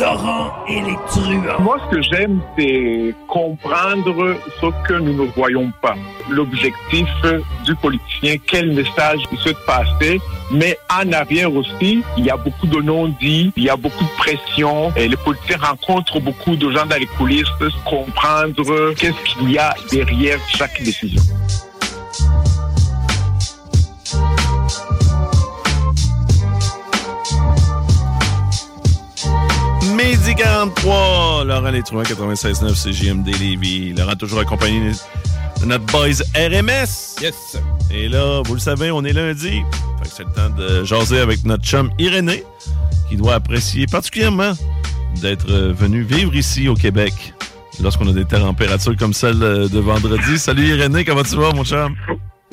Laurent et les truands. Moi, ce que j'aime, c'est comprendre ce que nous ne voyons pas. L'objectif du politicien, quel message il souhaite passer. Mais en arrière aussi, il y a beaucoup de non-dits, il y a beaucoup de pression. Et les politiciens rencontrent beaucoup de gens dans les coulisses, comprendre qu'est-ce qu'il y a derrière chaque décision. Midi 43, Laurent Létrouin, 96.9 CGMD Lévis. Laurent toujours accompagné de notre boys RMS. Yes. Et là, vous le savez, on est lundi. Fait que c'est le temps de jaser avec notre chum Irénée, qui doit apprécier particulièrement d'être euh, venu vivre ici au Québec lorsqu'on a des températures comme celle de vendredi. Salut Irénée, comment tu vas, mon chum?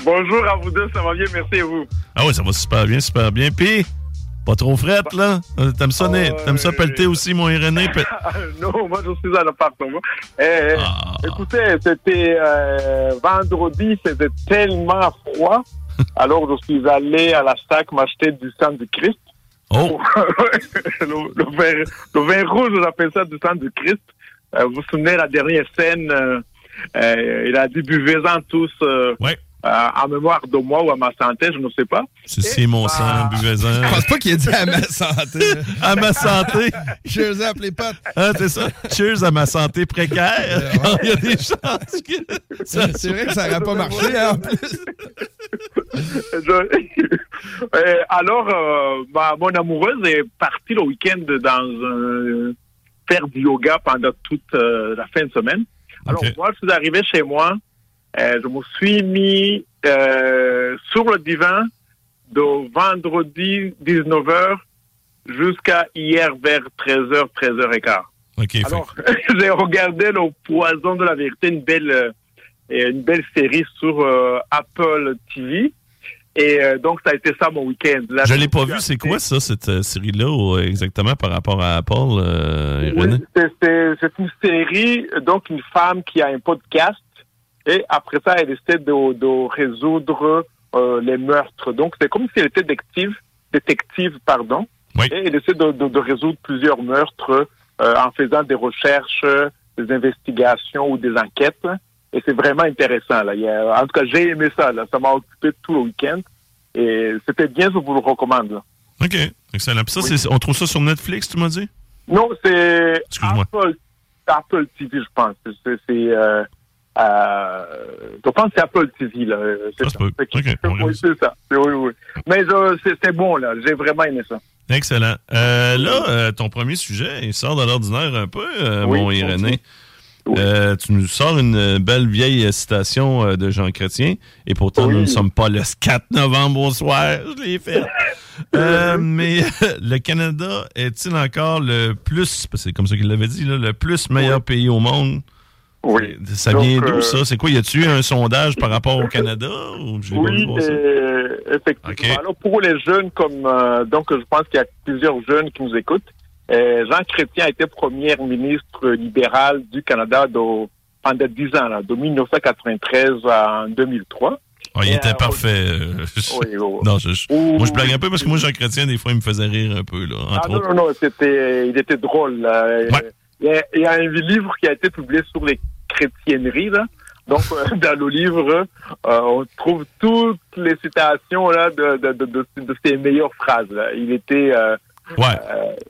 Bonjour à vous deux, ça va bien, merci à vous? Ah oui, ça va super bien, super bien. Puis, pas trop frette, là? T'aimes ça, t'aimes ça pelleter aussi, mon Irénée? Non, moi je suis à l'appartement. Eh, eh, Ah. Écoutez, c'était euh, vendredi, c'était tellement froid. Alors je suis allé à la SAC m'acheter du sang du Christ. Oh, le, le vin, le vin rouge, j'appelle ça du sang du Christ. Euh, vous vous souvenez la dernière scène, euh, euh, il a dit buvez-en tous ouais. Euh, en mémoire de moi ou à ma santé, je ne sais pas. C'est mon sang, Ah. buvez-en. Je pense pas qu'il ait dit à ma santé. À ma santé. Je les ai appelés potes. Hein, c'est ça. Cheers à ma santé précaire. Ouais. Il y a des chances que C'est vrai que ça n'aurait pas marché, hein, en plus. Je- Euh, alors, euh, ma- mon amoureuse est partie le week-end dans un faire du yoga pendant toute euh, la fin de semaine. Alors, Ok. moi, je suis arrivé chez moi, euh, je me suis mis euh, sur le divan de vendredi 19h jusqu'à hier vers 13h, 13h15. OK, fait- Alors, j'ai regardé le poison de la vérité, une belle, euh, une belle série sur euh, Apple TV. Et donc, ça a été ça mon week-end. Je l'ai pas vu. C'est quoi ça, cette série-là, exactement par rapport à Apple? Oui, c'est une série, donc une femme qui a un podcast. Et après ça, elle essaie de, de résoudre euh, les meurtres. Donc, c'est comme si elle était détective, détective pardon. Oui. Et elle essaie de, de- de résoudre plusieurs meurtres euh, en faisant des recherches, des investigations ou des enquêtes. Et c'est vraiment intéressant. Là. Il y a- en tout cas, j'ai aimé ça. Là. Ça m'a occupé tout le week-end. Et c'était bien, je vous le recommande. là. OK, excellent. Puis ça, on trouve ça sur Netflix, tu m'as dit? Non, c'est. Apple, Apple TV, je pense. C'est, c'est, euh, euh, je pense que c'est Apple TV, là. C'est ça. oui, ça. c'est ça. C'est- Oui, oui. Mais c'est bon, là. J'ai vraiment aimé ça. Excellent. Euh, là, euh, ton premier sujet, il sort de l'ordinaire un peu, euh, Oui, mon. Irénée. Oui. Tu nous sors une belle vieille citation de Jean Chrétien, et pourtant Oui. nous ne sommes pas le 4 novembre au soir. Je l'ai fait. Mais le Canada est-il encore le plus, c'est comme ça qu'il l'avait dit, là, le plus meilleur pays au monde? Oui. Ça Donc, vient d'où euh, ça? C'est quoi? Y a-tu un sondage par rapport au Canada? Ou Oui, ça? euh, effectivement. Alors, pour les jeunes, comme euh, donc je pense qu'il y a plusieurs jeunes qui nous écoutent, euh, Jean Chrétien a été premier ministre libéral du Canada de- pendant dix ans, là, de 1993 à 2003. Ah, il était euh, parfait. euh, Oui, oui, oui. Non, je, je- Ouh. moi, je blague un peu parce que moi, Jean Chrétien, des fois, il me faisait rire un peu, là, Ah non, autres. non, non, il était drôle. là. Ouais. Il, y a, il y a un livre qui a été publié sur les chrétienneries. Là. Donc, euh, dans le livre, euh, on trouve toutes les citations là de, de, de, de, de ses meilleures phrases. Là. Il était... euh, Ouais.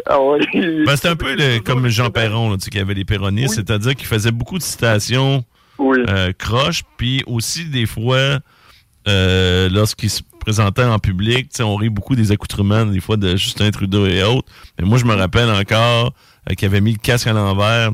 ah ouais, Ben, c'est un peu le- comme Jean Perron, là, tu sais, qui avait les péronistes, Oui. c'est-à-dire qu'il faisait beaucoup de citations Oui. croches, puis aussi des fois, lorsqu'il se présentait en public, tu sais, on rit beaucoup des accoutrements, des fois, de Justin Trudeau et autres. Mais moi, je me rappelle encore qu'il avait mis le casque à l'envers.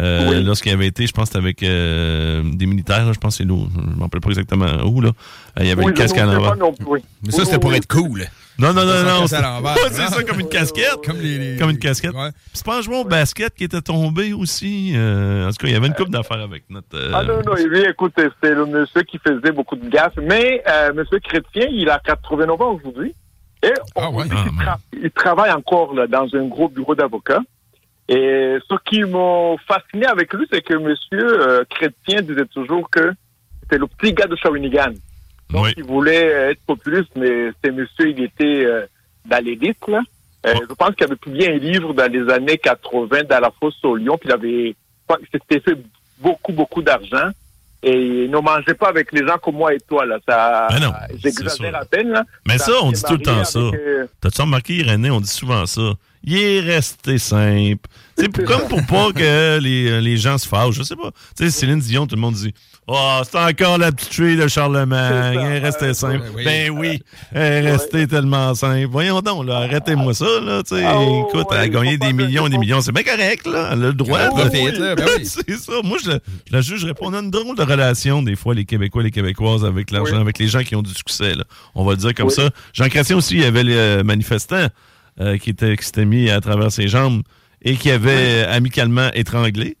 Euh, Oui. Lorsqu'il avait été, je pense, que c'était avec euh, des militaires, là, je pense que c'est nous, je me rappelle pas exactement où, là. Euh, il y avait Oui, le je casque à l'envers. oui. Mais ça, c'était pour oui. être cool. Non, non, non, non. c'est- hein? ça, comme une casquette. Comme, les, les- Comme une casquette. Ouais. C'est pas un joueur au basket qui était tombé aussi. euh, en tout cas, il y avait une coupe d'affaires avec notre. euh, Ah non, non, lui, écoute, c'est le monsieur qui faisait beaucoup de gaffes. Mais euh, monsieur Chrétien, il a 89 ans aujourd'hui. Et Ah ouais. dit Ah, man. tra- il travaille encore là, dans un gros bureau d'avocat. Et ce qui m'a fasciné avec lui, c'est que monsieur euh, Chrétien disait toujours que c'était le petit gars de Shawinigan. Donc, Oui. il voulait être populiste, mais c'est monsieur, il était euh, dans l'élite, là. Euh, Oh. Je pense qu'il avait publié un livre dans les années 80 dans la fosse au Lyon, puis il avait c'était fait beaucoup, beaucoup d'argent. Et il ne mangeait pas avec les gens comme moi et toi, là. Ça, Ben non, j'exagère à peine, là. Mais ça, on dit tout le temps ça. euh, T'as-tu remarqué, Irénée, on dit souvent ça. Il est resté simple. C'est comme pour pas que les, les gens se fâchent. Je sais pas. Tu sais, Céline Dion, tout le monde dit Oh, c'est encore la petite fille de Charlemagne. Elle est restée simple. ouais, oui. Ben oui, elle est restée tellement simple. Voyons donc, là, arrêtez-moi ça, là. Tu sais, Ah, ouais, écoute, elle a gagné des millions et des millions. C'est bien correct, là. Elle a le droit. Ben oui. c'est ça. Moi, je la, je la jugerais pas. On a une drôle de relation, des fois, les Québécois et les Québécoises, avec l'argent, avec les gens qui ont du succès. Là. On va le dire comme ça. Jean Chrétien aussi, il y avait les euh, manifestants euh, qui, étaient, qui s'étaient mis à travers ses jambes et qui avaient euh, amicalement étranglé.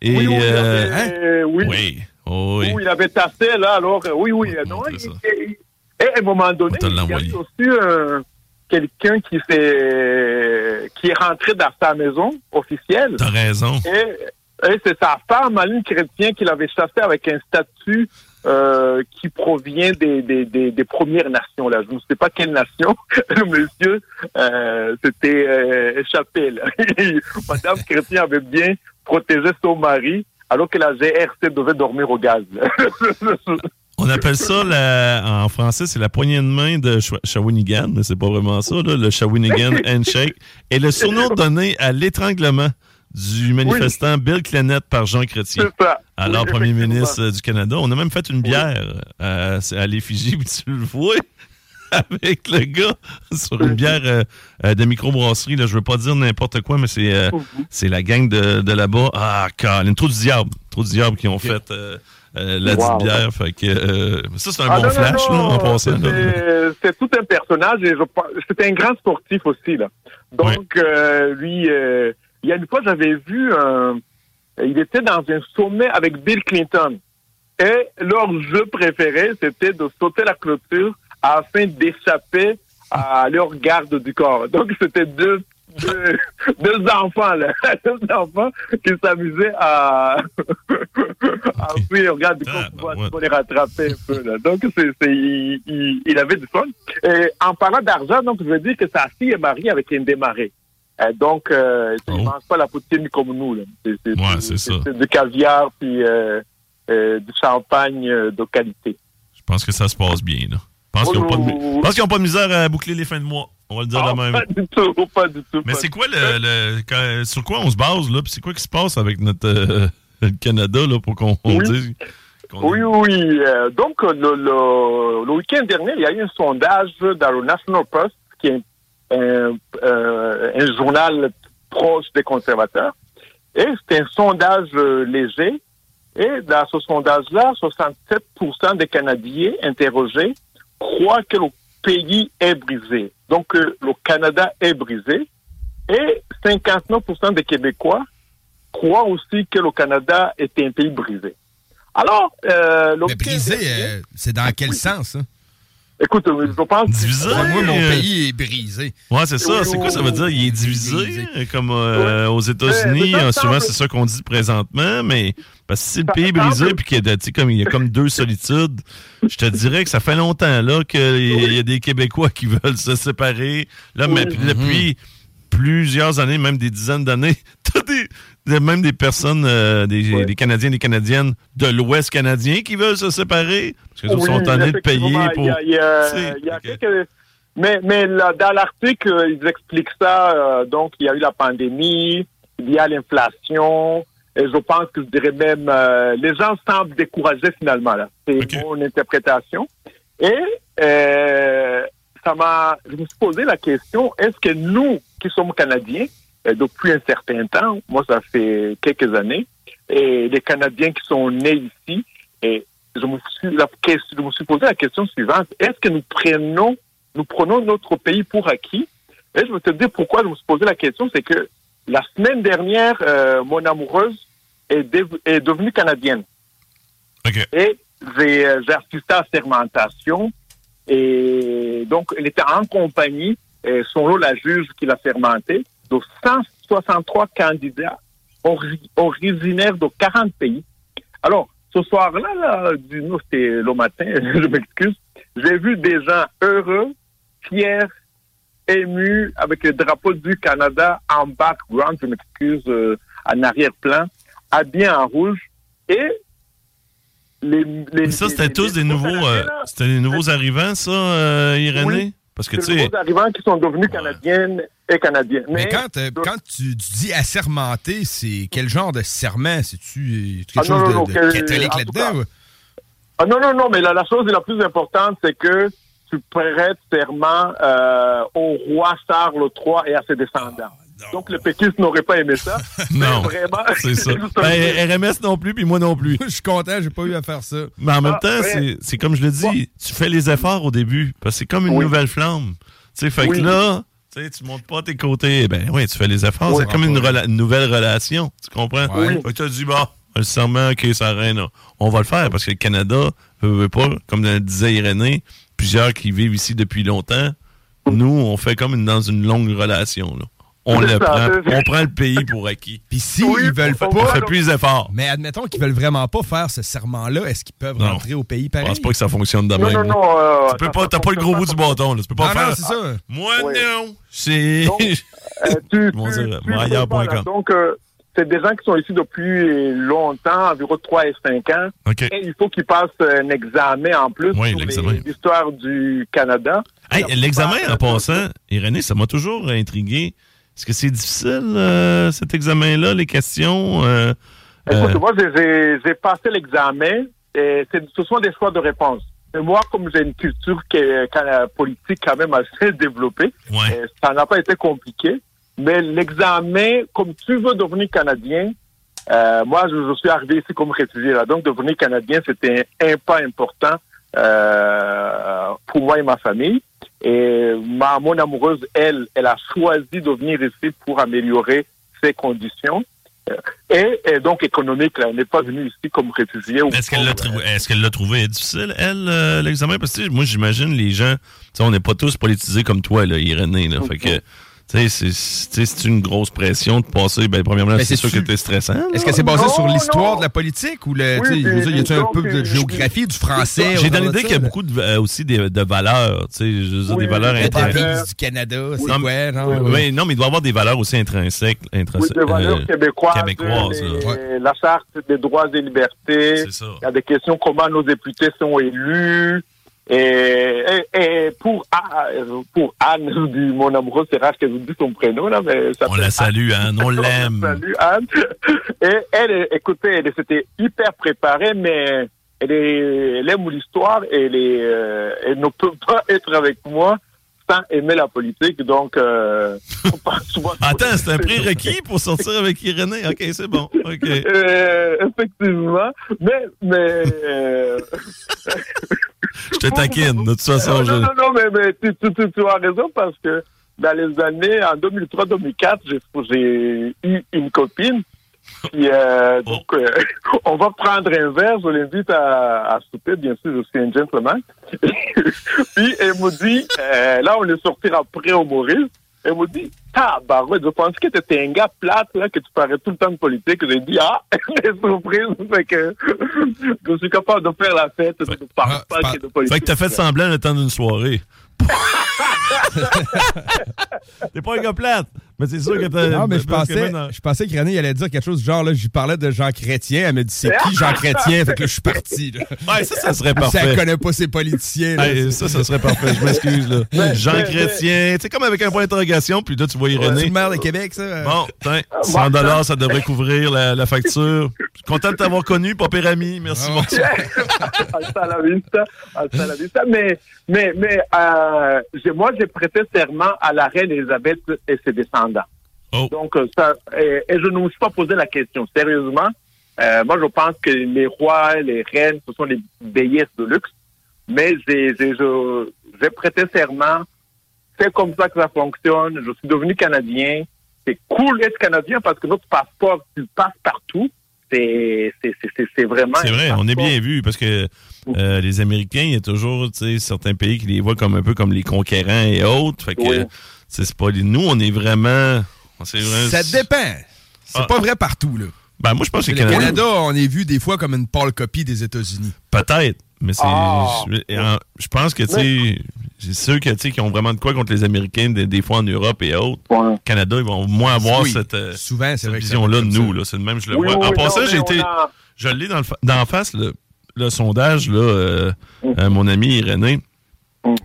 Et, oui, oui, il euh, avait- oui. oui. Oh, oui. Il avait tassé, là, alors, oui, oui, te non, il- il- et à un moment donné, il y a aussi quelqu'un qui qui est rentré dans sa maison officielle, T'as raison. et, et c'est sa femme, Aline Chrétien, qui l'avait chassé avec un statut euh, qui provient des, des, des, des Premières Nations, là. Je ne sais pas quelle nation. Le monsieur euh, s'était euh, échappé, là. Madame Chrétien avait bien protégé son mari, alors que la GRC devait dormir au gaz. On appelle ça, la- en français, c'est la poignée de main de Shawinigan, mais c'est pas vraiment ça, là, le Shawinigan Handshake. Et le surnom donné à l'étranglement du manifestant Bill Clenette par Jean Chrétien. C'est ça. Alors, Oui, premier ministre euh, du Canada, on a même fait une bière euh, à l'effigie, puis tu le vois, avec le gars sur une bière euh, de microbrasserie. Là, je veux pas dire n'importe quoi, mais c'est euh, c'est la gang de, de là-bas. Ah, Colin, trop du diable. Trop du diable qui ont fait la Wow. bière. Fait que, ça, c'est un Ah, bon non, flash, non, là, en passant. là. c'est- tout un personnage et c'était un grand sportif aussi là. Donc euh, lui, il y a une fois j'avais vu, un- il était dans un sommet avec Bill Clinton et leur jeu préféré c'était de sauter la clôture afin d'échapper à leur garde du corps. Donc c'était deux deux, deux enfants là, deux enfants qui s'amusaient à à fuir leur garde du Ah, corps bah, pour, les rattraper un peu là. Donc c'est c'est il, il, il avait du fun. Et en parlant d'argent, donc je veux dire que sa fille est mariée avec un démarré. Euh, donc euh, Oh. il mange pas la poutine comme nous. C'est Ouais, du caviar puis euh, euh, du champagne euh, de qualité. Je pense que ça se passe bien. Là. Je pense qu'ils n'ont pas, de Oh. pas de misère à boucler les fins de mois. On va le dire Ah, de même. pas du tout, pas du tout. Mais c'est quoi le, le- quand- sur quoi on se base là? Puis c'est quoi qui se passe avec notre le Canada là pour qu'on on Oui. dise Oui, oui. Donc, le, le, le week-end dernier, il y a eu un sondage dans le National Post, qui un, euh, un journal proche des conservateurs. Et c'est un sondage euh, léger. Et dans ce sondage-là, 67% des Canadiens interrogés croient que le pays est brisé. Donc, euh, le Canada est brisé. Et 59% des Québécois croient aussi que le Canada est un pays brisé. Alors, euh, le Mais brisé, euh, c'est dans quel sens, ça? Écoute, euh, je pense... Divisé? Moi, mon euh, pays est brisé. Ouais, c'est ça. C'est quoi ça veut dire? Il est divisé, Divisé. euh, comme euh, aux États-Unis. Euh, souvent, c'est ça qu'on dit présentement, mais parce que si le pays est brisé puis qu'il y a, comme, il y a comme deux solitudes, je te dirais que ça fait longtemps là qu'il y a des Québécois qui veulent se séparer. Là, mais depuis plusieurs années, même des dizaines d'années, t'as des, même des personnes, euh, des, des Canadiens, des Canadiennes de l'Ouest canadien qui veulent se séparer parce qu'ils Oui, sont tannés de payer pour. il y a- il y a- Tu sais, il y a ok. quelques- Mais, mais là, dans l'article, ils expliquent ça. euh, donc, il y a eu la pandémie, il y a l'inflation. Et je pense que je dirais même, euh, les gens semblent découragés finalement. là. C'est mon interprétation. Et euh, ça m'a, je me suis posé la question est-ce que nous, qui sommes Canadiens depuis un certain temps, moi ça fait quelques années, et les Canadiens qui sont nés ici, et je me suis, la question, je me suis posé la question suivante est-ce que nous prenons, nous prenons notre pays pour acquis? Et je me suis dit pourquoi je me suis posé la question, c'est que la semaine dernière, euh, mon amoureuse est, est devenue canadienne. Et j'ai euh, j'ai assisté à la fermentation. Et donc, elle était en compagnie, et son lot, la juge qui l'a fermenté, de 163 candidats ori- originaires de 40 pays. Alors, ce soir-là, là, du nous, c'était le matin, je m'excuse, j'ai vu des gens heureux, fiers, émus, avec le drapeau du Canada en background, je m'excuse, euh, en arrière-plan, habillés en rouge. Et les, les- ça, c'était tous les- des nouveaux, euh, c'était des nouveaux arrivants, ça, euh, Irénée? Oui. Parce que, c'est tu sais, nouveaux arrivants qui sont devenus canadiennes et canadiens. Mais quand, euh, quand tu, tu dis assermenté, c'est quel genre de serment? C'est-tu euh, quelque Ah, chose non, non, de, non, de que- catholique là-dedans? Ah non, non, non, mais la, la chose la plus importante, c'est que tu prêtes serment euh, au roi Charles III et à ses descendants. Donc, le péquiste n'aurait pas aimé ça. non. Mais vraiment, C'est ça. Ben, RMS non plus, puis moi non plus. Je suis content, j'ai pas eu à faire ça. Mais en même Ah, temps, ouais. c'est- comme je le dis, tu fais les efforts au début, parce que c'est comme une Oui. nouvelle flamme. Tu sais, fait Oui. que là, tu sais, tu montes pas tes côtés, ben oui, tu fais les efforts, Oui. c'est comme une, rela- une nouvelle relation, tu comprends? Fait que tu as dit, bon, le serment, ok, ça là. on va le faire, parce que le Canada, veut, veut pas, comme le disait Irénée, plusieurs qui vivent ici depuis longtemps, nous, on fait comme une- dans une longue relation, là. On le prend, on prend le pays pour acquis. Puis si Oui, ils veulent pas, On fait plus d'efforts. mais admettons qu'ils veulent vraiment pas faire ce serment-là, est-ce qu'ils peuvent Non. rentrer au pays Je pareil? pense pas que ça fonctionne de Non, même. non, là. non. euh, Tu peux pas, t'as pas le gros bout du bâton, là. Tu peux pas Ah non, faire. c'est ça. Moi, Ouais. non. C'est. Donc, Euh, tu, Ils vont tu- dire, tu moi, peux ailleurs pas, point là. com. Donc, euh, c'est des gens qui sont ici depuis longtemps, environ 3 et 5 ans. OK. Et il faut qu'ils passent un examen en plus Oui, sur l'histoire du Canada. Hey, l'examen, en passant, Irénée, ça m'a toujours intrigué. Est-ce que c'est difficile, euh, cet examen-là, les questions? euh, Écoute, euh, moi, j'ai- passé l'examen et ce sont des choix de réponse. Moi, comme j'ai une culture qui est, est politique quand même assez développée, ouais. euh, ça n'a pas été compliqué. Mais l'examen, comme tu veux devenir Canadien, euh, moi, je, je suis arrivé ici comme réfugié. Là, donc, devenir Canadien, c'était un, un pas important euh, pour moi et ma famille. Et ma, mon amoureuse, elle, elle a choisi de venir ici pour améliorer ses conditions. Euh, Et, et donc économique, là, elle n'est pas venue ici comme réfugiée. ou Est-ce qu'elle l'a trouvé, est-ce qu'elle l'a trouvé difficile, elle, euh, l'examen? Parce que, moi, j'imagine les gens, on n'est pas tous politisés comme toi, là, Irénée, là. Fait que, c'est- c'est tu sais, c'est une grosse pression de passer, ben, premièrement, Mais c'est sûr que t'es stressant. Est-ce que c'est basé Non, sur l'histoire de la politique ou le. Oui, tu sais, je veux dire, y a-tu un peu de euh, géographie, du français? J'ai dans l'idée qu'il y a beaucoup de, euh, aussi de valeurs, tu sais, je veux dire, Oui, des valeurs oui, intrinsèques. du Canada, c'est Non, quoi, non? oui, Oui, non, mais il doit y avoir des valeurs aussi intrinsèques. Oui, intrinsèques des valeurs euh, québécoises, québécoises, les- là. la charte des droits et libertés. C'est ça. Il y a des questions comment nos députés sont élus. Et, et, et pour, pour Anne, dis mon amoureuse, c'est rare que je vous dise son prénom, là, mais ça On la salue, Anne, on l'aime. Salut Anne. Et elle, écoutez, elle s'était hyper préparée, mais elle, est, elle aime l'histoire et elle, est, euh, elle ne peut pas être avec moi sans aimer la politique. Donc, euh, Attends, c'est un prérequis pour sortir avec Irénée? OK, c'est bon. OK. Euh, effectivement, mais mais euh, Je te taquine, de toute façon. non, je- non, non, non, mais, mais tu, tu, tu, tu as raison parce que dans les années en 2003-2004, j'ai j'ai eu une copine. Puis, euh, Oh. donc, euh, on va prendre un verre. Je l'invite à, à souper. Bien sûr, je suis un gentleman. Puis, elle me dit, euh, là, on est sorti après au Maurice. Elle me dit, tabarouette, je pensais que tu étais un gars plate, là, que tu parlais tout le temps de politique? J'ai dit, ah, les surprises, fait que je suis capable de faire la fête, de ne parler ah, pas pas- que de politique. Fait que t'as fait semblant le temps d'une soirée. T'es pas un gars plate. Mais c'est sûr que t'as. Non, mais je pensais, je pensais que René allait dire quelque chose du genre, là, j'y parlais de Jean Chrétien. Elle m'a dit, c'est qui Jean Chrétien? Fait que là, je suis parti. Là. Ouais, ça, ça serait Si elle parfait. connaît pas ses politiciens. là, Hey, ça, ça serait parfait. Je m'excuse, là. Jean mais- Chrétien. Tu sais, comme avec un point d'interrogation, puis là, tu vois c'est Irénée. le maire de Québec, ça? Bon, tiens, 100 dollars, ça devrait couvrir la, la facture. Je suis content de t'avoir connu, pas pire ami. Merci, bonsoir. hasta la vista, hasta la vista. Mais, mais, mais euh, moi, j'ai prêté serment à la reine Elisabeth et ses descendants. Oh. Donc, euh, ça, et, et je ne me suis pas posé la question. Sérieusement, euh, moi, je pense que les rois, les reines, ce sont les béliers de luxe. Mais j'ai prêté serment. C'est comme ça que ça fonctionne. Je suis devenu Canadien. C'est cool d'être Canadien parce que notre passeport, tu passes partout. C'est vraiment... C'est vrai, on est bien vu parce que euh, les Américains, il y a toujours tu sais, certains pays qui les voient comme un peu comme les conquérants et autres. Fait que Oui. c'est pas les- nous, on est vraiment. Ça dépend. C'est Ah. pas vrai partout, là. Ben, moi, je pense que Le Canadiens- Canada, on est vu des fois comme une pâle copie des États-Unis. Peut-être, mais c'est. Ah. Je, pense que, tu sais, c'est ceux que, tu sais, qui ont vraiment de quoi contre les Américains, des, des fois en Europe et autres. Ouais. Canada, ils vont moins avoir Oui. cette, euh, Souvent, cette vision-là de nous. C'est le même, je le Oui, vois. oui, en oui, passant, j'ai été. a- Je l'ai dans le d'en face, le, le sondage, là, euh, euh, mon ami Irénée.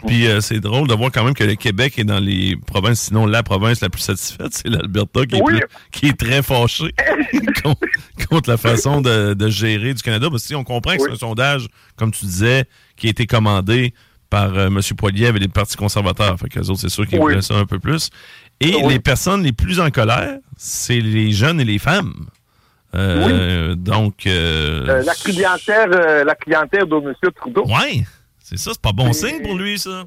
Puis euh, c'est drôle de voir quand même que le Québec est dans les provinces, sinon la province la plus satisfaite, c'est l'Alberta qui, Oui. qui est très fâché contre, contre la façon de, de gérer du Canada. Parce que si on comprend que c'est un sondage, comme tu disais, qui a été commandé par M. Poilier avec les partis conservateurs. Fait que les autres, c'est sûr qu'ils Oui. voulaient ça un peu plus. Et les personnes les plus en colère, c'est les jeunes et les femmes. Euh, Donc, euh, Euh, la clientèle, la clientèle de M. Trudeau. ouais, c'est ça, c'est pas bon Et- signe pour lui, ça.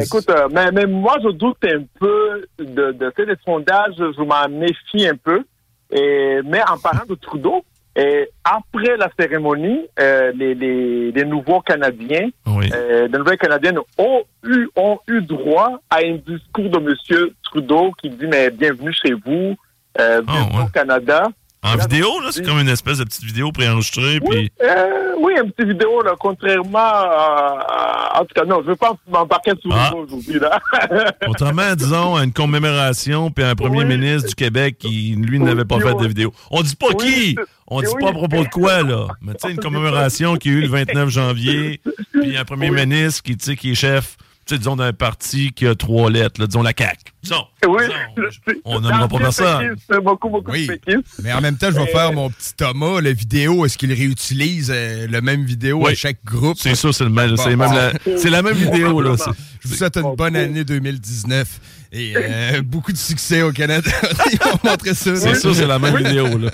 Écoute, mais, mais moi, je doute un peu de, de ces sondages. Je m'en méfie un peu. Et, mais en parlant de Trudeau, et après la cérémonie, euh, les, les, les nouveaux Canadiens, oui. euh, les nouvelles Canadiennes ont eu, ont eu droit à un discours de M. Trudeau qui dit mais bienvenue chez vous, euh, Ah, bienvenue ouais. au Canada. En là, vidéo, là, c'est comme une espèce de petite vidéo préenregistrée. Oui, Puis, euh, oui, une petite vidéo, là, contrairement à, En tout cas, non, je ne veux pas m'embarquer sur Ah. le aujourd'hui, là. autrement, disons, à une commémoration, puis un premier Oui. ministre du Québec qui, lui, n'avait pas Oui, fait de vidéo. On dit pas qui! On dit pas à propos de quoi, là. Mais tu sais, une commémoration qui a eu le 29 janvier, puis un premier ministre qui, tu sais, qui est chef, sais, disons, d'un parti qui a trois lettres, là, disons la CAQ. Disons. Oui, disons, je sais. on nommera pas personne. C'est beaucoup, beaucoup Oui. de péquistes. Mais en même temps, je vais faire mon petit Thomas, la vidéo. Est-ce qu'il réutilise euh, le même vidéo Oui. à chaque groupe? C'est ça, c'est le même, Bon. c'est même la, c'est la même vidéo, là. C'est- Je vous souhaite une bonne année 2019 et euh, beaucoup de succès au Canada. Ils vont montrer ça. C'est ça, c'est la même vidéo, là.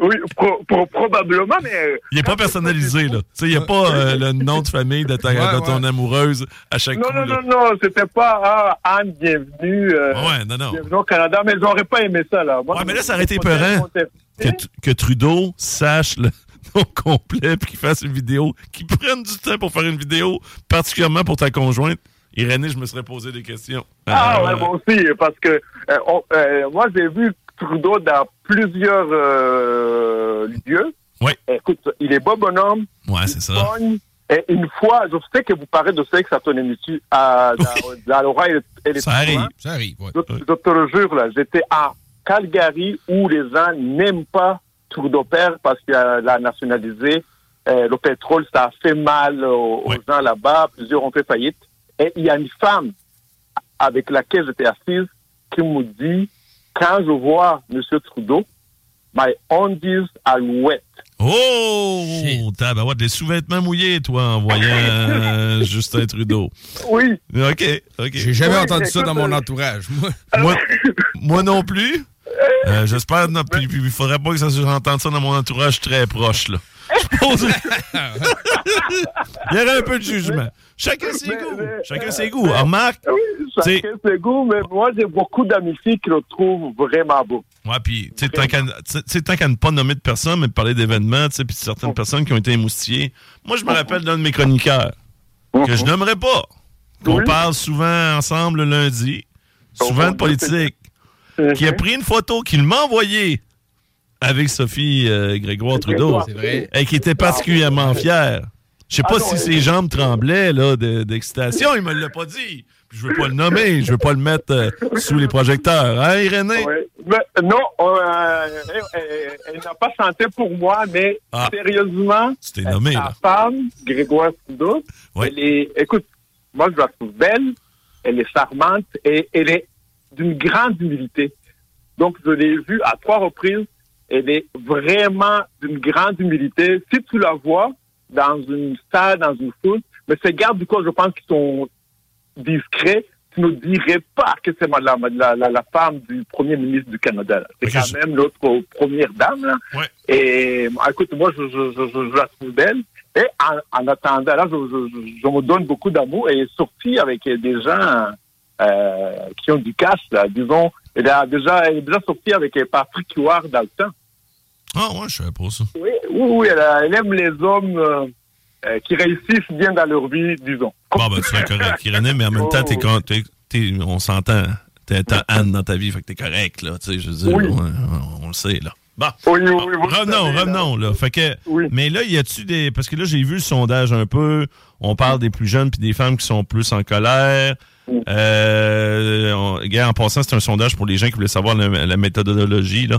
Oui, pro- pro- probablement, mais... euh, Il n'est pas personnalisé, là. Tu sais, il n'y a pas euh, le nom de famille de, ta, Ouais, de ton ouais. amoureuse à chaque Non, coup, non, là. non, non, c'était pas ah, Anne, bienvenue, euh, Ouais, non, non. bienvenue au Canada, mais j'aurais pas aimé ça, là. Moi, Ouais, mais là, ça aurait été peurant. Que, que Trudeau sache le nom complet puis qu'il fasse une vidéo, qu'il prenne du temps pour faire une vidéo, particulièrement pour ta conjointe. Irénée, je me serais posé des questions. Ah, Euh, ouais, moi aussi, parce que euh, on- euh, moi, j'ai vu Trudeau dans plusieurs lieux. Ouais. Écoute, il est beau bonhomme. Ouais, c'est ça. Pogne. Et une fois, je sais que vous parlez de sexe à ton émission, à, dans, dans l'oreille et les Ça arrive. Ça arrive, ouais. Je, je te le jure, là, j'étais à Calgary où les gens n'aiment pas Trudeau père parce qu'il a nationalisé. Euh, le pétrole, ça a fait mal aux, gens là-bas. Plusieurs ont fait faillite. Et il y a une femme avec laquelle j'étais assise qui me dit, quand je vois M. Trudeau, my undies are wet. Oh! Tabarouette, des sous-vêtements mouillés, toi, en voyant euh, Justin Trudeau. Oui. OK, OK. J'ai jamais entendu ça écoute, dans mon euh, entourage. Moi, Moi, moi non plus. Euh, J'espère. non, Puis puis il faudrait pas que ça j'entende ça dans mon entourage très proche, là. Je pose- il y aurait un peu de jugement. Chacun ses Mais- goûts. mais- Chacun ses goûts. Remarque. Oui, chacun ses goûts, mais moi, j'ai beaucoup d'amis qui le trouvent vraiment beau. Ouais, puis, tu sais, tant qu'à ne pas nommer de personne, mais de parler d'événements, tu sais, puis de certaines personnes qui ont été émoustillées. Moi, je me rappelle d'un de mes chroniqueurs, que je nommerai pas, qu'on Oui. parle souvent ensemble le lundi, souvent de politique, qui a pris une photo, qu'il m'a envoyée avec Sophie euh, Grégoire Trudeau, vrai. et qui était particulièrement fier. Je sais pas Ah non, si euh, ses jambes tremblaient là de- d'excitation, il me l'a pas dit. Je veux pas le nommer, je veux pas le mettre euh, sous les projecteurs. Hein, Irénée? Ouais. Mais, non, euh, elle, n'a pas chanté pour moi, mais Ah. sérieusement, Tu nommé, sa là. femme, Grégoire Trudeau, Ouais. elle est, écoute, moi je la trouve belle, elle est charmante et elle est d'une grande humilité. Donc je l'ai vue à trois reprises, elle est vraiment d'une grande humilité. Si tu la vois dans une salle, dans une foule, mais ces gardes du corps, je pense qu'ils sont discrets, tu ne dirais pas que c'est la, la, la, la femme du premier ministre du Canada. C'est quand même l'autre première dame. Là. Ouais. Et écoute, moi, je, je, je, je, la trouve belle. Et en, en attendant, là, je, je, je, je me donne beaucoup d'amour et sorti avec des gens euh, qui ont du cash, là. Disons, elle, a déjà, elle est déjà sortie avec Patrick Huard dans le temps. Ah, ouais, je savais pas ça. Oui, oui, oui, elle, aime les hommes euh, euh, qui réussissent bien dans leur vie, disons. Bon, ben, tu serais correct, Irénée, mais en même temps, t'es, Oh. t'es- t'es- on s'entend. T'es, t'as Anne dans ta vie, fait que t'es correct, là. Tu sais, je veux dire, Oui. on, on le sait, là. Bon. Oui, oui, revenons, là. revenons, là. Fait que, mais là, y a-tu des, parce que là, j'ai vu le sondage un peu, on parle des plus jeunes puis des femmes qui sont plus en colère. Euh, on- en passant, c'est un sondage pour les gens qui voulaient savoir la, la méthodologie, là.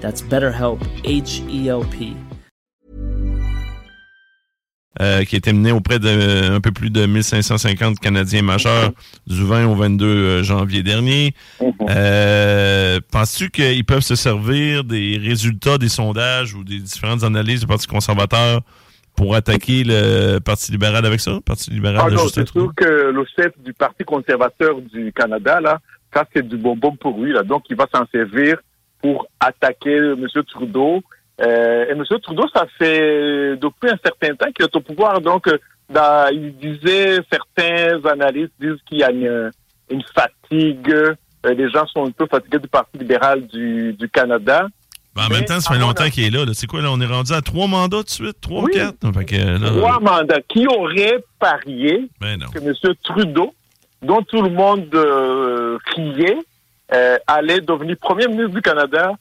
That's BetterHelp, H E L P. euh, qui a été mené auprès de euh, un peu plus de 1550 Canadiens majeurs du 20 au 22 euh, janvier dernier. Euh, Penses-tu qu'ils peuvent se servir des résultats des sondages ou des différentes analyses du Parti conservateur pour attaquer le Parti libéral avec ça? Le Parti libéral Ah de non, c'est sûr que le chef du Parti conservateur du Canada, là, ça c'est du bonbon pour lui. Là. Donc il va s'en servir pour attaquer M. Trudeau. Euh, et M. Trudeau, ça fait depuis un certain temps qu'il est au pouvoir. Donc, euh, dans- il disait, certains analystes disent qu'il y a une, une fatigue. euh, les gens sont un peu fatigués du Parti libéral du, du Canada. Ben, en même temps, ça fait longtemps qu'il est là. là. C'est quoi, là? On est rendu à trois mandats de suite? Trois, Oui. quatre? Fait que, là, Trois mandats. Qui aurait parié ben que M. Trudeau, dont tout le monde euh, criait, euh, allait devenir premier ministre du Canada,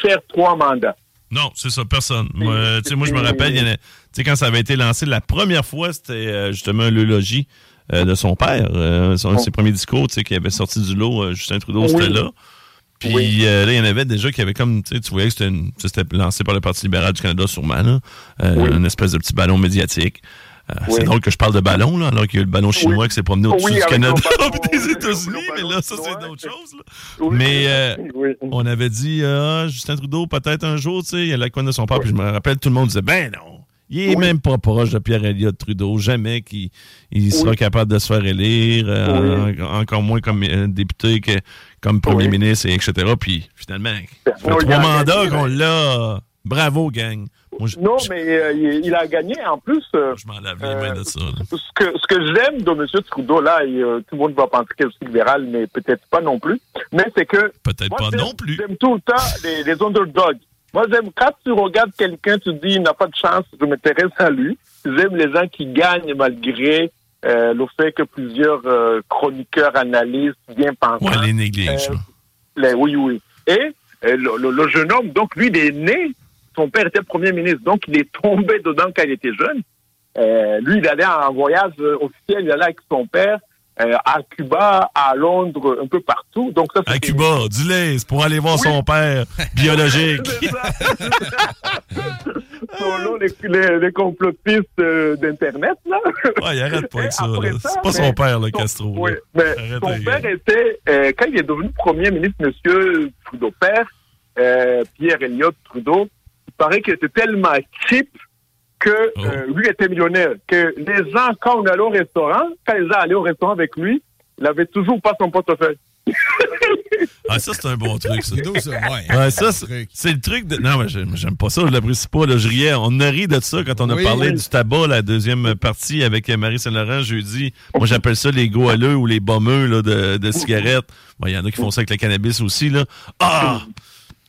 faire trois mandats. Non, c'est ça, personne. Moi, sais, moi, je me rappelle, il y en a- tu sais, quand ça avait été lancé la première fois, c'était euh, justement l'eulogie euh, de son père, euh, son, ses premiers discours, qui avait sorti du lot, euh, Justin Trudeau, c'était Oui. là. Puis Oui. euh, là, il y en avait déjà qui avaient comme, tu voyais que c'était c'était lancé par le Parti libéral du Canada, sûrement, là. Euh, Oui. Une espèce de petit ballon médiatique. Euh, Oui. C'est drôle que je parle de ballon, là, alors qu'il y a eu le ballon chinois Oui. qui s'est promené au-dessus Oui, du Canada et des États-Unis, mais là, ça, c'est d'autres choses. Mais, euh, on avait dit, ah, Justin Trudeau, peut-être un jour, tu sais, il y a la coin de son père. Puis je me rappelle, tout le monde disait, ben non, il est même pas proche de Pierre-Éliott Trudeau. Jamais qu'il il sera capable de se faire élire, euh, en- encore moins comme euh, député que comme premier ministre, et etc. Puis finalement, ça fait Non, il trois mandats qu'on l'a. Bravo, gang. Moi, je, Non, je- mais euh, il, il a gagné. En plus, euh, je m'en lave les mains de ça. là. ce que, ce que j'aime de M. Trudeau, là, et, euh, tout le monde va penser qu'il est libéral, mais peut-être pas non plus, mais c'est que Peut-être pas non plus. J'aime tout le temps les, les underdogs. Moi, j'aime quand tu regardes quelqu'un, tu dis il n'a pas de chance, je m'intéresse à lui. J'aime les gens qui gagnent malgré euh, le fait que plusieurs euh, chroniqueurs, analystes, bien pensants. Ouais, les. Euh, les- oui, oui. Et euh, le, le- le jeune homme, donc lui, il est né, son père était premier ministre, donc il est tombé dedans quand il était jeune. Euh, lui, il allait en voyage euh, officiel, il allait avec son père euh, à Cuba, à Londres, un peu partout. Donc ça, À Cuba, dis-le, c'est pour aller voir son père biologique. Selon les, les, les complotistes euh, d'Internet, là. Ouais, il arrête pas avec ça. Ça, C'est pas son père, le son- Castro. Oui, mais son père était, euh, quand il est devenu premier ministre, Monsieur Trudeau père, Pierre Elliott Trudeau, paraît qu'il était tellement cheap que Oh. euh, lui était millionnaire. Que les gens, quand on allait au restaurant, quand les gens allaient au restaurant avec lui, il avait toujours pas son portefeuille. Ah, ça, c'est un bon truc, ça. Ouais. Ouais, ça, c'est le truc de. Non, mais j'aime pas ça, je l'apprécie pas. Là, je riais. On a ri de ça quand on a Oui, parlé oui. du tabac, la deuxième partie avec Marie Saint-Laurent jeudi. Moi, j'appelle ça les goaleux ou les bombeux là, de, de cigarettes. Bon, Il y en a qui font ça avec le cannabis aussi. Là. Ah!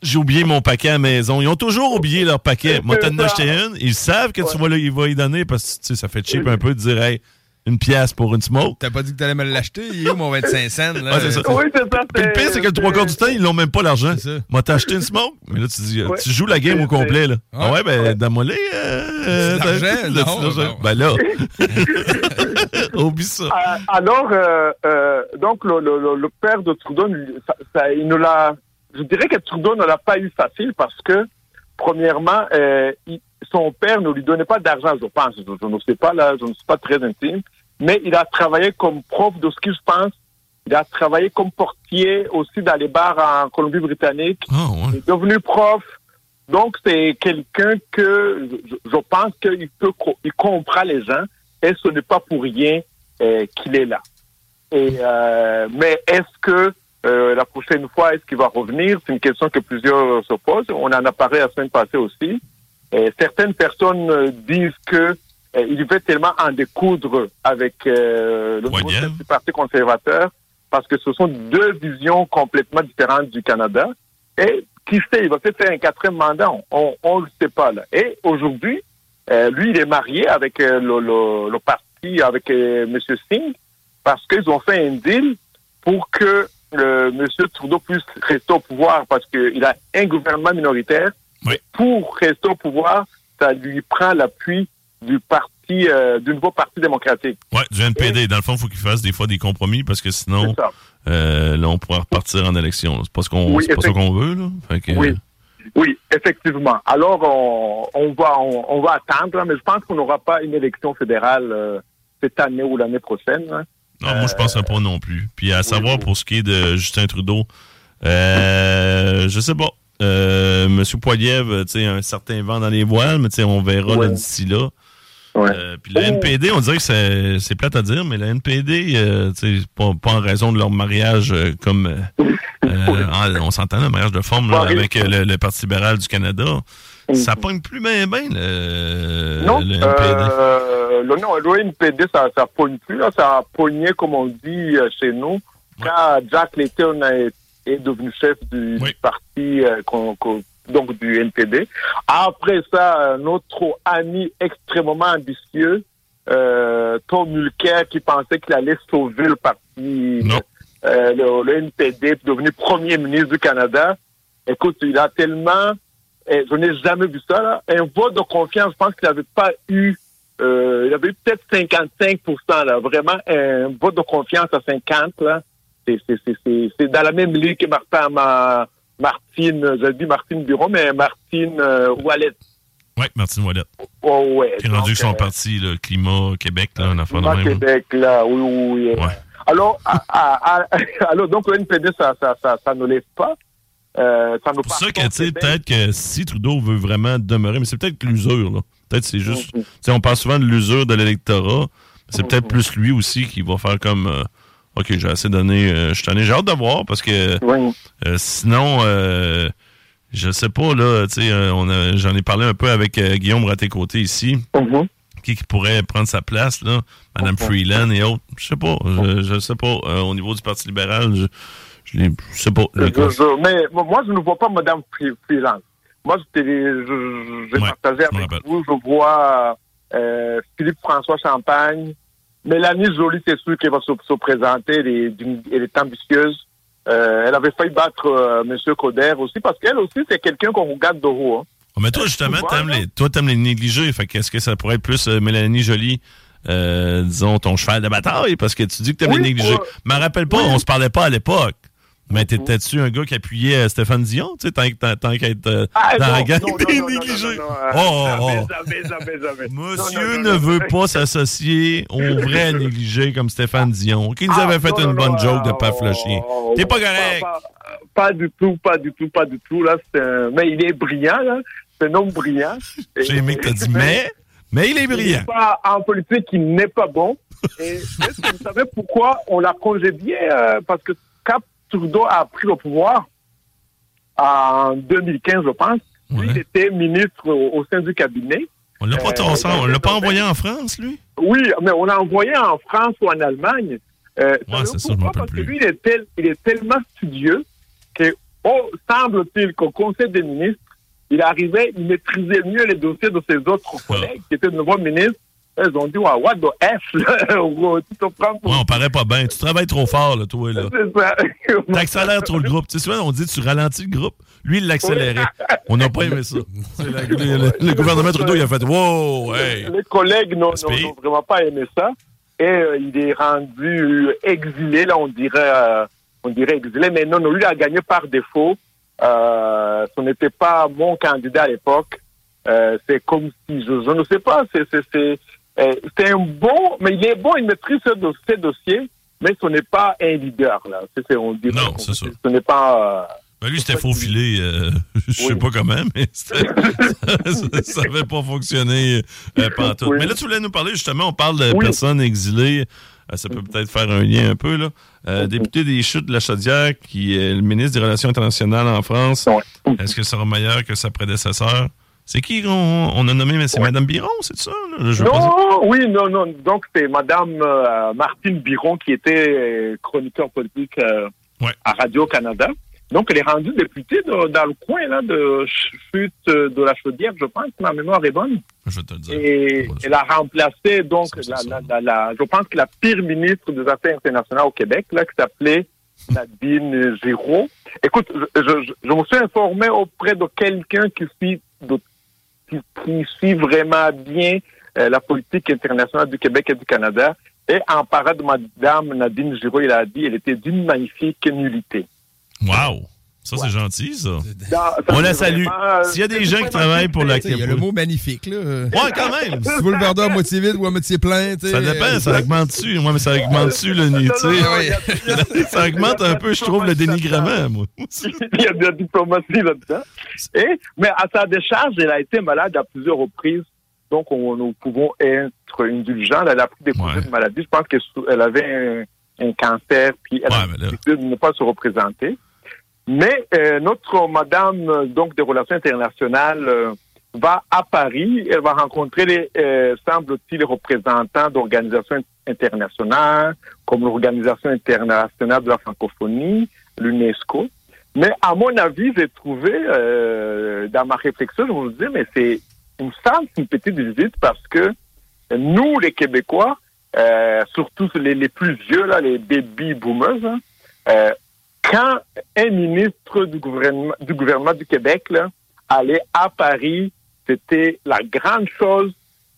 J'ai oublié mon paquet à la maison. Ils ont toujours oublié leur paquet. Moi, t'en as acheté une. Ils savent que tu vas, là, il va y donner parce que tu sais, ça fait cheap un peu de dire hey, une pièce pour une smoke. T'as pas dit que t'allais me l'acheter? Il est où mon 25 cents? Là? Ouais, c'est ça. Oui, c'est ça. Puis le pire, c'est que le trois quarts du temps, ils n'ont même pas l'argent. C'est ça. Moi, t'as acheté une smoke, mais là, tu dis, euh, Ouais. tu joues la game au complet, là. Ah ouais, ben, Ouais. donne-moi les. Euh, l'argent? t'as- Non, t'as- l'argent? non. Ben là. Oublie ça. Ah, Alors, euh, euh, donc, le, le, le- le père de Trudeau, ça, ça- il ne l'a, je dirais que Trudeau ne l'a pas eu facile parce que, premièrement, euh, il- son père ne lui donnait pas d'argent, je pense. Je, je ne sais pas, là, je ne suis pas très intime, mais il a travaillé comme prof de ski, je pense. Il a travaillé comme portier aussi dans les bars en Colombie-Britannique. Ah ouais. Il est devenu prof. Donc, c'est quelqu'un que je, je pense qu'il peut, il comprend les gens et ce n'est pas pour rien euh, qu'il est là. Et, euh, mais est-ce que euh, la prochaine fois, est-ce qu'il va revenir? C'est une question que plusieurs se posent. On en a parlé la semaine passée aussi. Et certaines personnes euh, disent que euh, il veut tellement en découdre avec euh, le du Parti conservateur parce que ce sont deux visions complètement différentes du Canada. Et qui sait, il va peut-être faire un quatrième mandat, on ne le sait pas. Là. Et aujourd'hui, euh, lui, il est marié avec euh, le, le, le parti, avec euh, M. Singh, parce qu'ils ont fait un deal pour que euh, M. Trudeau puisse rester au pouvoir, parce qu'il a un gouvernement minoritaire. Oui. Pour rester au pouvoir, ça lui prend l'appui du parti, euh, du nouveau parti démocratique. Ouais, du NPD. Dans le fond, il faut qu'il fasse des fois des compromis parce que sinon, euh, là, on pourra repartir en élection. C'est pas ce qu'on Oui, ça qu'on veut, là. Fait que, Oui. Oui, effectivement. Alors, on, on va, on, on va attendre, hein, mais je pense qu'on n'aura pas une élection fédérale euh, cette année ou l'année prochaine. hein. Non, moi, je penserais pas non plus. Puis à savoir, oui. pour ce qui est de Justin Trudeau, euh, je sais pas. Euh, Monsieur Poiliev, tu sais, un certain vent dans les voiles, mais tu sais, on verra Ouais. d'ici là. Ouais. Euh, puis le Oh. NPD, on dirait que c'est c'est plate à dire, mais le NPD, euh, pas, pas en raison de leur mariage euh, comme on s'entend le mariage de forme là, avec le, le Parti libéral du Canada. Ça pogne plus bien bien le, non, le NPD. euh, le, non, le NPD, ça ne pogne plus. Là, ça a pogné, comme on dit euh, chez nous, quand Jack Layton est, devenu chef du, Oui. du parti, euh, donc du NPD. Après ça, notre ami extrêmement ambitieux, euh, Tom Mulcair, qui pensait qu'il allait sauver le parti, le, le NPD, devenu premier ministre du Canada. Écoute, il a tellement, eh, je n'ai jamais vu ça, là, un vote de confiance, je pense qu'il n'avait pas eu, euh, il avait eu peut-être 55 là, vraiment un vote de confiance à 50 là. C'est, c'est, c'est, c'est, c'est dans la même ligue que Martin, ma, Martine, je dis Martine Bureau, mais Martine euh, Wallet. Ouais, Martine Ouellet, Oh, ouais. qui est rendu son euh, parti, le climat Québec, là, un affaire de Climat même. là. Québec, là, oui, oui, oui. Ouais. Alors, à- à- à- alors, donc, le NPD, ça, ça, ça, ça ne lève pas. Euh, C'est pour ça que, tu sais, peut-être que si Trudeau veut vraiment demeurer, mais c'est peut-être que l'usure, là. Peut-être c'est juste. Mhm. Tu sais, on parle souvent de l'usure de l'électorat. C'est peut-être Mhm. plus lui aussi qui va faire comme. euh, OK, j'ai assez donné. euh, je suis tanné. J'ai hâte de voir parce que Oui. sinon, je sais pas, là, tu sais, j'en ai parlé un peu avec Guillaume Raté-Côté ici, Mhm. qui, qui pourrait prendre sa place, là, Madame Freeland et autres. Je sais pas, je, je sais pas. euh, au niveau du Parti libéral, je, les- sais pas. Les je- mais moi, je ne vois pas Mme Free- Freeland. Moi, je, je, je, Ouais, avec vous. Je vois euh, Philippe-François Champagne. Mélanie Joly, c'est sûr qu'elle va se, se présenter. Elle est, d'une- elle est ambitieuse. Euh, elle avait failli battre euh, M. Coder aussi, parce qu'elle aussi, c'est quelqu'un qu'on regarde de haut. hein. Oh, mais toi, justement, t'aimes les, toi, t'aimes les négligés. Fait qu'est-ce que ça pourrait être plus euh, Mélanie Jolie euh, disons, ton cheval de bataille? Parce que tu dis que tu Oui, négligé. ouais. Je me rappelle pas, on se parlait pas à l'époque. Mais t'étais-tu un gars qui appuyait euh, Stéphane Dion, tu sais, tant, tant, tant qu'à être euh, Ah, dans non, la gang non, non, non, non, Oh, oh, oh. Monsieur ne veut pas s'associer aux vrais négligés comme Stéphane Dion, qui nous Ah, avait fait une bonne joke de oh, paf le chien. oh, T'es pas correct. Pas, pas- pas du tout, pas du tout, pas du tout. Là, un- Mais il est brillant, là. C'est un homme brillant. J'ai aimé que t'as dit mais, mais il est Il brillant. n'est pas en politique, il n'est pas bon. Et est-ce que vous savez pourquoi on l'a congédié euh, Parce que quand Trudeau a pris le pouvoir en 2015, je pense, lui, Ouais. il était ministre au, au sein du cabinet. On l'a pas Euh, on l'a pas envoyé en France, lui? Oui, mais on l'a envoyé en France ou en Allemagne. Euh, savez-vous c'est ça, je Parce que plus. lui, il est, tel- il est tellement studieux que, oh, semble-t-il qu'au Conseil des ministres, il arrivait, il maîtrisait mieux les dossiers de ses autres Ah. collègues qui étaient de nouveaux ministres. Ils ont dit, ouais, what the F, là? Tu te prends pour... Ouais, on paraît pas bien. Tu travailles trop fort, là, toi, là. C'est ça. T'accélères trop le groupe. Tu sais, souvent, on dit tu ralentis le groupe. Lui, il l'accélérait. On n'a pas aimé ça. La- le, le- le gouvernement Trudeau, il a fait Wow, hey. Les collègues n'ont vraiment pas aimé ça. Et euh, il est rendu exilé, là, on dirait, euh, on dirait exilé. Mais non, non, lui, il a gagné par défaut. Euh, ce n'était pas mon candidat à l'époque. Euh, c'est comme si, je, je ne sais pas, c'est, c'est, c'est, euh, c'est un bon, mais il est bon, il maîtrise ce, do- ces dossiers, mais ce n'est pas un leader, là. C'est, on Non, c'est ça. Ce n'est pas, euh, Ben, lui, c'était faux filet. euh, je sais Oui. pas comment, mais ça n'avait pas fonctionné euh, pantoute. Oui. Mais là, tu voulais nous parler, justement, on parle de Oui. personnes exilées. Ça peut peut-être faire un lien un peu, là. Euh, député des Chutes de la Chaudière, qui est le ministre des Relations internationales en France. Est-ce que ça sera meilleur que sa prédécesseur? C'est qui on a nommé? Mais c'est Mme Biron, c'est ça? là? Je veux pas dire- Non, oui, non, non. Donc, c'est Madame euh, Martine Biron qui était euh, chroniqueur politique euh, Ouais. à Radio-Canada. Donc, elle est rendue députée de- dans le coin là, de Chute de la Chaudière, je pense, ma mémoire est bonne. Je vais te le dire. Et Ouais, elle a remplacé, donc, la, je pense que la pire ministre des Affaires internationales au Québec, là, qui s'appelait Nadine Giraud. Écoute, je, je, je- je me suis informé auprès de quelqu'un qui suit, de- qui, suit vraiment bien euh, la politique internationale du Québec et du Canada. Et en parlant de Madame Nadine Giraud, il a dit elle était d'une magnifique nullité. Wow! Ça, c'est gentil, ça. On la salue. euh, S'il y a des gens qui travaillent pour la Il y a le mot magnifique, là. Ouais, quand même! Si tu veux le verre à moitié vide ou à moitié plein, tu sais. Ça dépend, euh, ça augmente dessus. Moi, mais ça augmente dessus le nid, Ça augmente un peu, je trouve, le dénigrement, moi. il y a de la diplomatie là-dedans. Et, mais à sa décharge, elle a été malade à plusieurs reprises. Donc, on, nous pouvons être indulgents. Elle a pris des Ouais. de maladie. Je pense qu'elle avait un, un cancer, puis elle Ouais, a décidé de ne pas se représenter. Mais euh, notre madame donc des relations internationales euh, va à Paris. Elle va rencontrer les, euh, semble-t-il, les représentants d'organisations internationales, comme l'Organisation internationale de la francophonie, l'UNESCO. Mais à mon avis, j'ai trouvé, euh, dans ma réflexion, je vous dis, mais c'est une simple, une petite visite parce que nous, les Québécois, euh, surtout les, les plus vieux, là, les baby boomers, hein, euh, quand un ministre du gouvernement du, Québec allait à Paris, c'était la grande chose,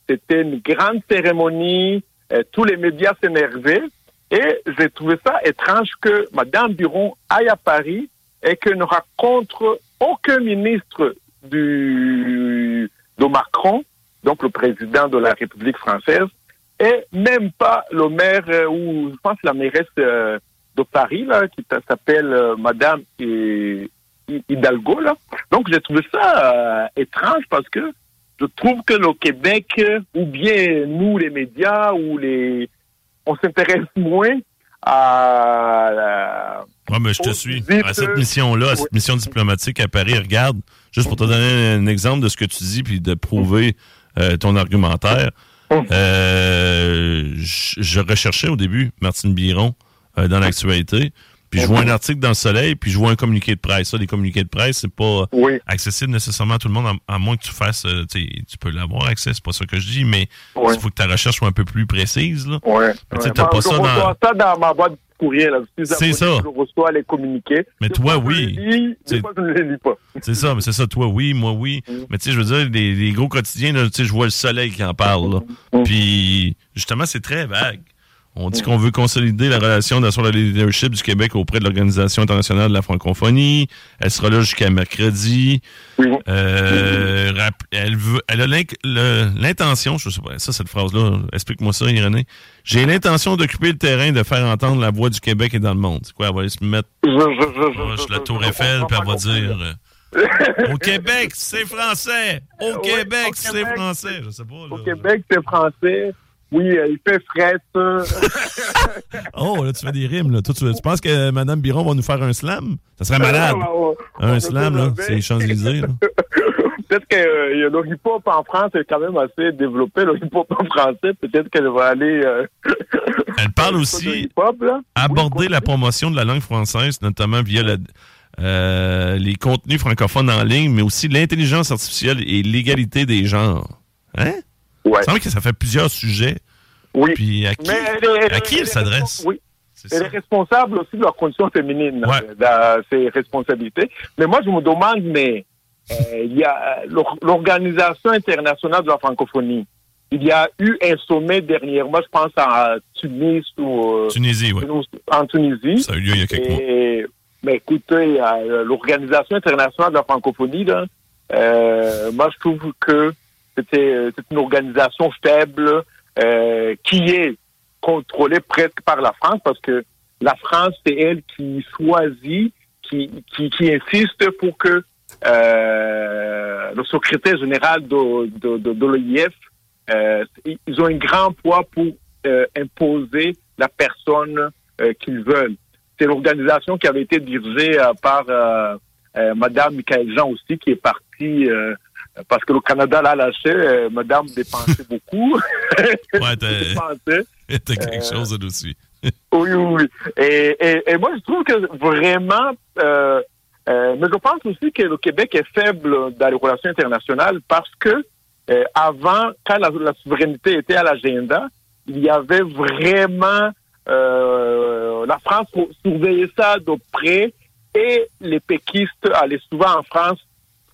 c'était une grande cérémonie, euh, tous les médias s'énervaient. Et j'ai trouvé ça étrange que Mme Biron aille à Paris et qu'elle ne rencontre aucun ministre du, de Macron, donc le président de la République française, et même pas le maire euh, ou je pense la mairesse euh, de Paris là, qui s'appelle euh, Madame Hidalgo là. Donc j'ai trouvé ça euh, étrange parce que je trouve que le Québec euh, ou bien nous les médias ou les on s'intéresse moins à la- Ouais, mais je te suis. À cette mission-là, à cette mission diplomatique à Paris, regarde, juste pour te donner un exemple de ce que tu dis, puis de prouver euh, ton argumentaire. Euh, je je recherchais au début Martine Biron euh, dans l'actualité, puis je vois un article dans le Soleil, puis je vois un communiqué de presse. Ça, les communiqués de presse, c'est pas oui accessible nécessairement à tout le monde, à, à moins que tu fasses, euh, tu peux l'avoir accès, c'est pas ça que je dis, mais il faut que ta recherche soit un peu plus précise. Là. tu sais, ouais. Moi, pas ça dans- ça dans ma boîte courriels. C'est ça. Je reçois les communiqués. Mais Des toi, fois, oui. les lis, C'est- Des fois, je ne les lis pas. C'est ça, mais c'est ça, toi oui, moi oui. Mm. Mais tu sais, je veux dire, les, les gros quotidiens, tu sais, je vois le soleil qui en parle. là. Mm. Puis, justement, c'est très vague. On dit qu'on veut consolider la relation d'assurer le leadership du Québec auprès de l'Organisation internationale de la francophonie. Elle sera là jusqu'à mercredi. Euh, elle veut, elle a l'intention, je sais pas, ça, cette phrase-là, explique-moi ça, Irénée. J'ai l'intention d'occuper le terrain, de faire entendre la voix du Québec et dans le monde. C'est quoi, elle va aller se mettre la Tour Eiffel, puis elle va dire... euh, au Québec, c'est français! Au Québec, c'est français! Je sais pas. Au. Québec, c'est français. Oui, euh, il fait frais, ça. Oh, là, tu fais des rimes, là. Toi, tu, tu penses que Mme Biron va nous faire un slam? Ça serait malade. Un slam, là, c'est les Champs-Élysées. Peut-être que euh, le hip-hop en France est quand même assez développé, le hip-hop en français. Peut-être qu'elle va aller... euh, Elle parle aussi aborder Oui, la promotion de la langue française, notamment via la- euh, les contenus francophones en ligne, mais aussi l'intelligence artificielle et l'égalité des genres. Hein? Ouais. Il semble que ça fait plusieurs sujets. Oui. Puis à qui, est- à qui Oui. C'est Elle ça. est responsable aussi de la condition féminine, Ouais. euh, dans ses responsabilités. Mais moi, je me demande, mais euh, il y a l'or- l'Organisation internationale de la francophonie. Il y a eu un sommet dernièrement, je pense, à Tunis ou euh, Tunisie, oui. en Tunisie. Ça a eu lieu il y a quelques mois. Et, mais écoutez, l'Organisation internationale de la francophonie, là, euh, moi, je trouve que c'est une organisation faible euh, qui est contrôlée presque par la France parce que la France, c'est elle qui choisit, qui, qui, qui insiste pour que euh, le secrétaire général de, de, de, l'OIF, euh, ils ont un grand poids pour euh, imposer la personne euh, qu'ils veulent. C'est l'organisation qui avait été dirigée euh, par Madame Michael Jean aussi, qui est partie parce que le Canada l'a lâché. euh, Madame dépensait beaucoup. Ouais, t'as t'as quelque Euh, chose là aussi. Oui, oui, oui. Et, et, et moi, je trouve que vraiment, euh, euh, mais je pense aussi que le Québec est faible dans les relations internationales parce que avant, quand la, la souveraineté était à l'agenda, il y avait vraiment la France surveillait ça de près et les péquistes allaient souvent en France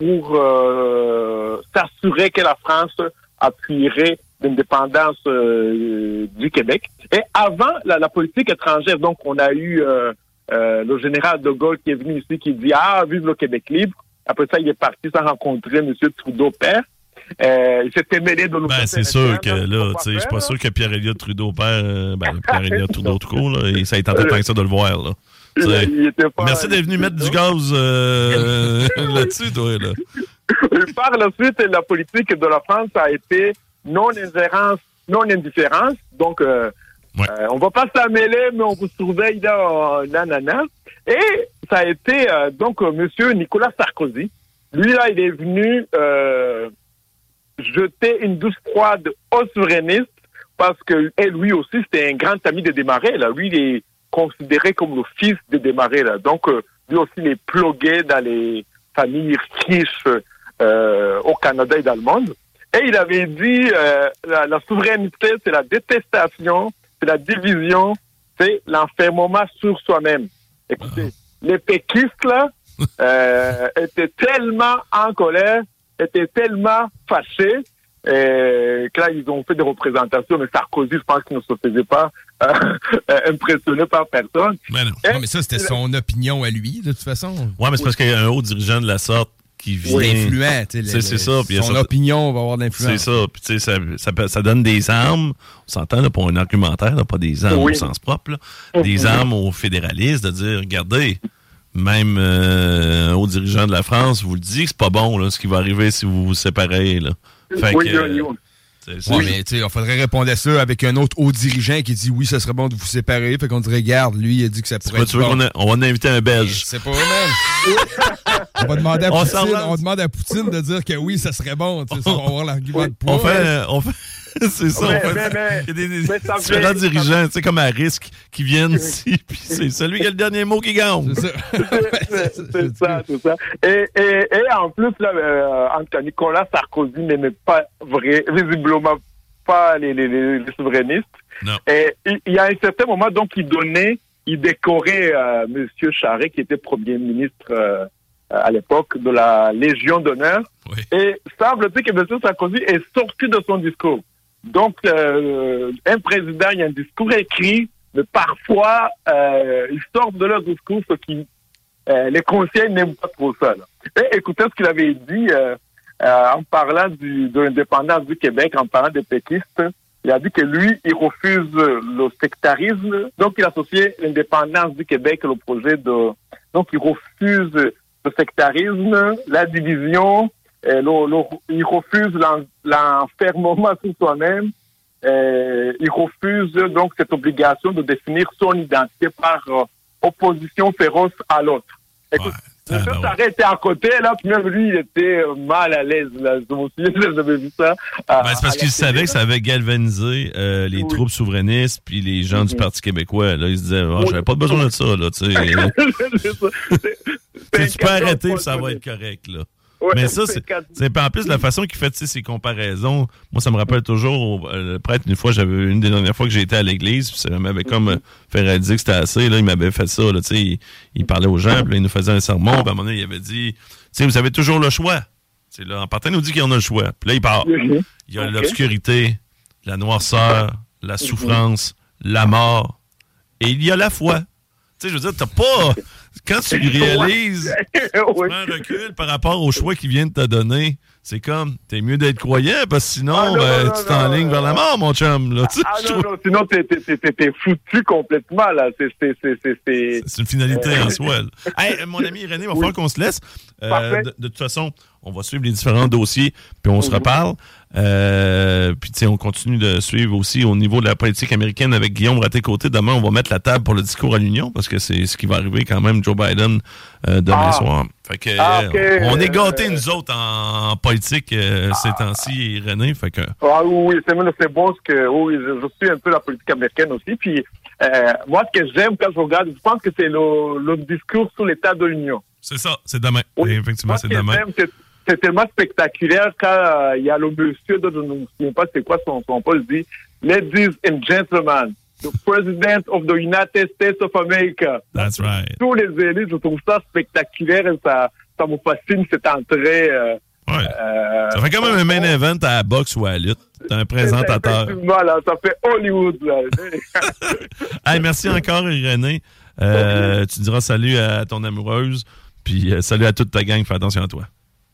pour euh, s'assurer que la France appuierait l'indépendance euh, du Québec. Et avant la, la politique étrangère, donc on a eu euh, euh, le général de Gaulle qui est venu ici qui dit ah vive le Québec libre. Après ça, il est parti sans rencontrer M. Trudeau père. Euh, il s'était mêlé de Ben, c'est sûr que là, tu sais, je suis pas sûr que Pierre-Éliott Trudeau père, euh, ben, Pierre-Éliott Trudeau tout court, là, et ça ait tenté tant que ça de le voir, là. Pas- Merci d'être venu mettre du gaz euh, là-dessus, toi, là. Par la suite, la politique de la France a été non-indifférence. Donc, euh, Ouais. euh, on va pas s'en mêler, mais on vous surveille là, nanana. Et ça a été donc Monsieur Nicolas Sarkozy. Lui là, il est venu jeter une douce froide aux souverainistes parce que et lui aussi c'était un grand ami de Desmarais. Là, lui il est considéré comme le fils de Desmarais. Là, donc euh, lui aussi il est dans les familles riches euh, au Canada et dans le monde. Et il avait dit euh, la, la souveraineté, c'est la détestation, c'est la division, c'est l'enfermement sur soi-même. Écoutez, les péquistes, là, euh, étaient tellement en colère, étaient tellement fâchés, euh, que là, ils ont fait des représentations, mais Sarkozy, je pense qu'il ne se faisait pas impressionné par personne. Ben non. Mais ça, c'était son opinion à lui, de toute façon. Ouais, mais c'est parce qu'il y a un haut dirigeant de la sorte qui vient. Influent, tu sais, le- C'est- c'est ça, Son ça- opinion va avoir de l'influence. C'est ça. Puis, tu sais, ça, ça, donne des armes. On s'entend là, pour un argumentaire, là, pas des armes Oui. au sens propre. là. Des armes aux fédéralistes de dire, regardez, même euh, un haut dirigeant de la France vous le dit que c'est pas bon là, ce qui va arriver si vous vous séparez. Là. Fait Oui, que, oui, oui. c'est- Ouais, mais tu sais, il faudrait répondre à ça avec un autre haut dirigeant qui dit oui, ça serait bon de vous séparer. Fait qu'on dirait, regarde, lui, il a dit que ça pourrait être tu veux bon. qu'on a- on va en inviter un Belge. C'est pas même. on va demander à On Poutine, on demande à Poutine de dire que oui, ça serait bon. On va avoir l'argument de poids. On fait, on fait, c'est ça, Mais- on fait, mais- mais- il y a des, des mais ça différents fait- dirigeants, tu sais, comme à risque, qui viennent ici, puis c'est celui qui a le dernier mot qui gagne. C'est ça. C'est ça, c'est ça. Et, et, et en plus, là, euh, Nicolas Sarkozy n'aimait pas vrai, visiblement pas les, les, les, les souverainistes. Non. Et il y a un certain moment, donc, il donnait il décorait euh, Monsieur Charest, qui était Premier ministre euh, à l'époque, de la Légion d'honneur. Oui. Et semble-t-il que M. Sarkozy est sorti de son discours. Donc, euh, un président, il y a un discours écrit, mais parfois, euh, ils sortent de leur discours, ce qui euh, les conseillers n'aiment pas trop ça. là. Et écoutez ce qu'il avait dit en parlant de l'indépendance du Québec, en parlant des péquistes. Il a dit que lui, il refuse le sectarisme, donc il associait l'indépendance du Québec au projet de... Donc il refuse le sectarisme, la division, le- le- il refuse l'en- l'enfermement sur soi-même, euh, il refuse donc cette obligation de définir son identité par euh, opposition féroce à l'autre. Écoute, Ouais. M. Ah, était à côté, là, puis même lui, il était euh, mal à l'aise. Là. Je me souviens, j'avais vu ça. Ben, c'est parce qu'il savait que ça avait galvanisé euh, les Oui. troupes souverainistes puis les gens du Mhm. Parti québécois. Là, ils se disaient, Oui. j'avais pas besoin de ça. Là, tu sais. Tu peux arrêter ça va être correct. Là? Ouais, Mais ça, c'est c'est en plus la façon qu'il fait ses comparaisons. Moi, ça me rappelle toujours euh, le prêtre. Une fois, j'avais une des dernières fois que j'ai été à l'église, puis ça m'avait comme euh, fait réaliser que c'était assez. Là, il m'avait fait ça. Là, il, il parlait aux gens, puis là, il nous faisait un sermon. Puis à un moment donné, il avait dit, vous avez toujours le choix. Là, en partant, il nous dit qu'il y en a le choix. Puis là, il part. Mhm. Il y a l'obscurité, la noirceur, la souffrance, la mort, et il y a la foi. Tu sais, je veux dire, t'as pas. Quand tu réalises, tu prends un recul par rapport au choix qu'il vient de te donner, c'est comme, t'es mieux d'être croyant, parce que sinon, Ah, non, ben, non, tu t'enlignes vers la mort, mon chum. Là, Ah non, non, sinon t'es, foutu complètement, là. C'est, une finalité Euh, en soi. là. Hey, euh, mon ami René, il va falloir qu'on se laisse. Euh, de, de toute façon, on va suivre les différents dossiers, puis on se reparle. Euh, puis, tu sais, on continue de suivre aussi au niveau de la politique américaine avec Guillaume Raté-Côté. Demain, on va mettre la table pour le discours à l'Union, parce que c'est ce qui va arriver quand même, Joe Biden, euh, demain Ah. soir. Fait que, Ah, euh, on est gâtés, nous autres, en, en politique euh, ces temps-ci, René. Fait que, Ah oui, c'est, bon ce que, oui, je, suis un peu la politique américaine aussi. Puis, euh, moi, ce que j'aime quand je regarde, je pense que c'est le, le discours sur l'état de l'Union. c'est ça, c'est demain. Oui. Effectivement, c'est demain. C'est, tellement spectaculaire quand euh, il y a le monsieur, dont je ne me souviens pas c'est quoi son, son poste, dit « Ladies and gentlemen, the President of the United States of America ». That's right. Tous les élus, je trouve ça spectaculaire et ça, ça me fascine cette entrée. euh, Ouais. euh, Ça fait quand même un main event à la boxe ou à la lutte. T'es un présentateur. Effectivement, là, ça fait Hollywood. Là. Hey, merci encore, René. Euh, tu diras salut à ton amoureuse. Puis salut à toute ta gang. Fais attention à toi.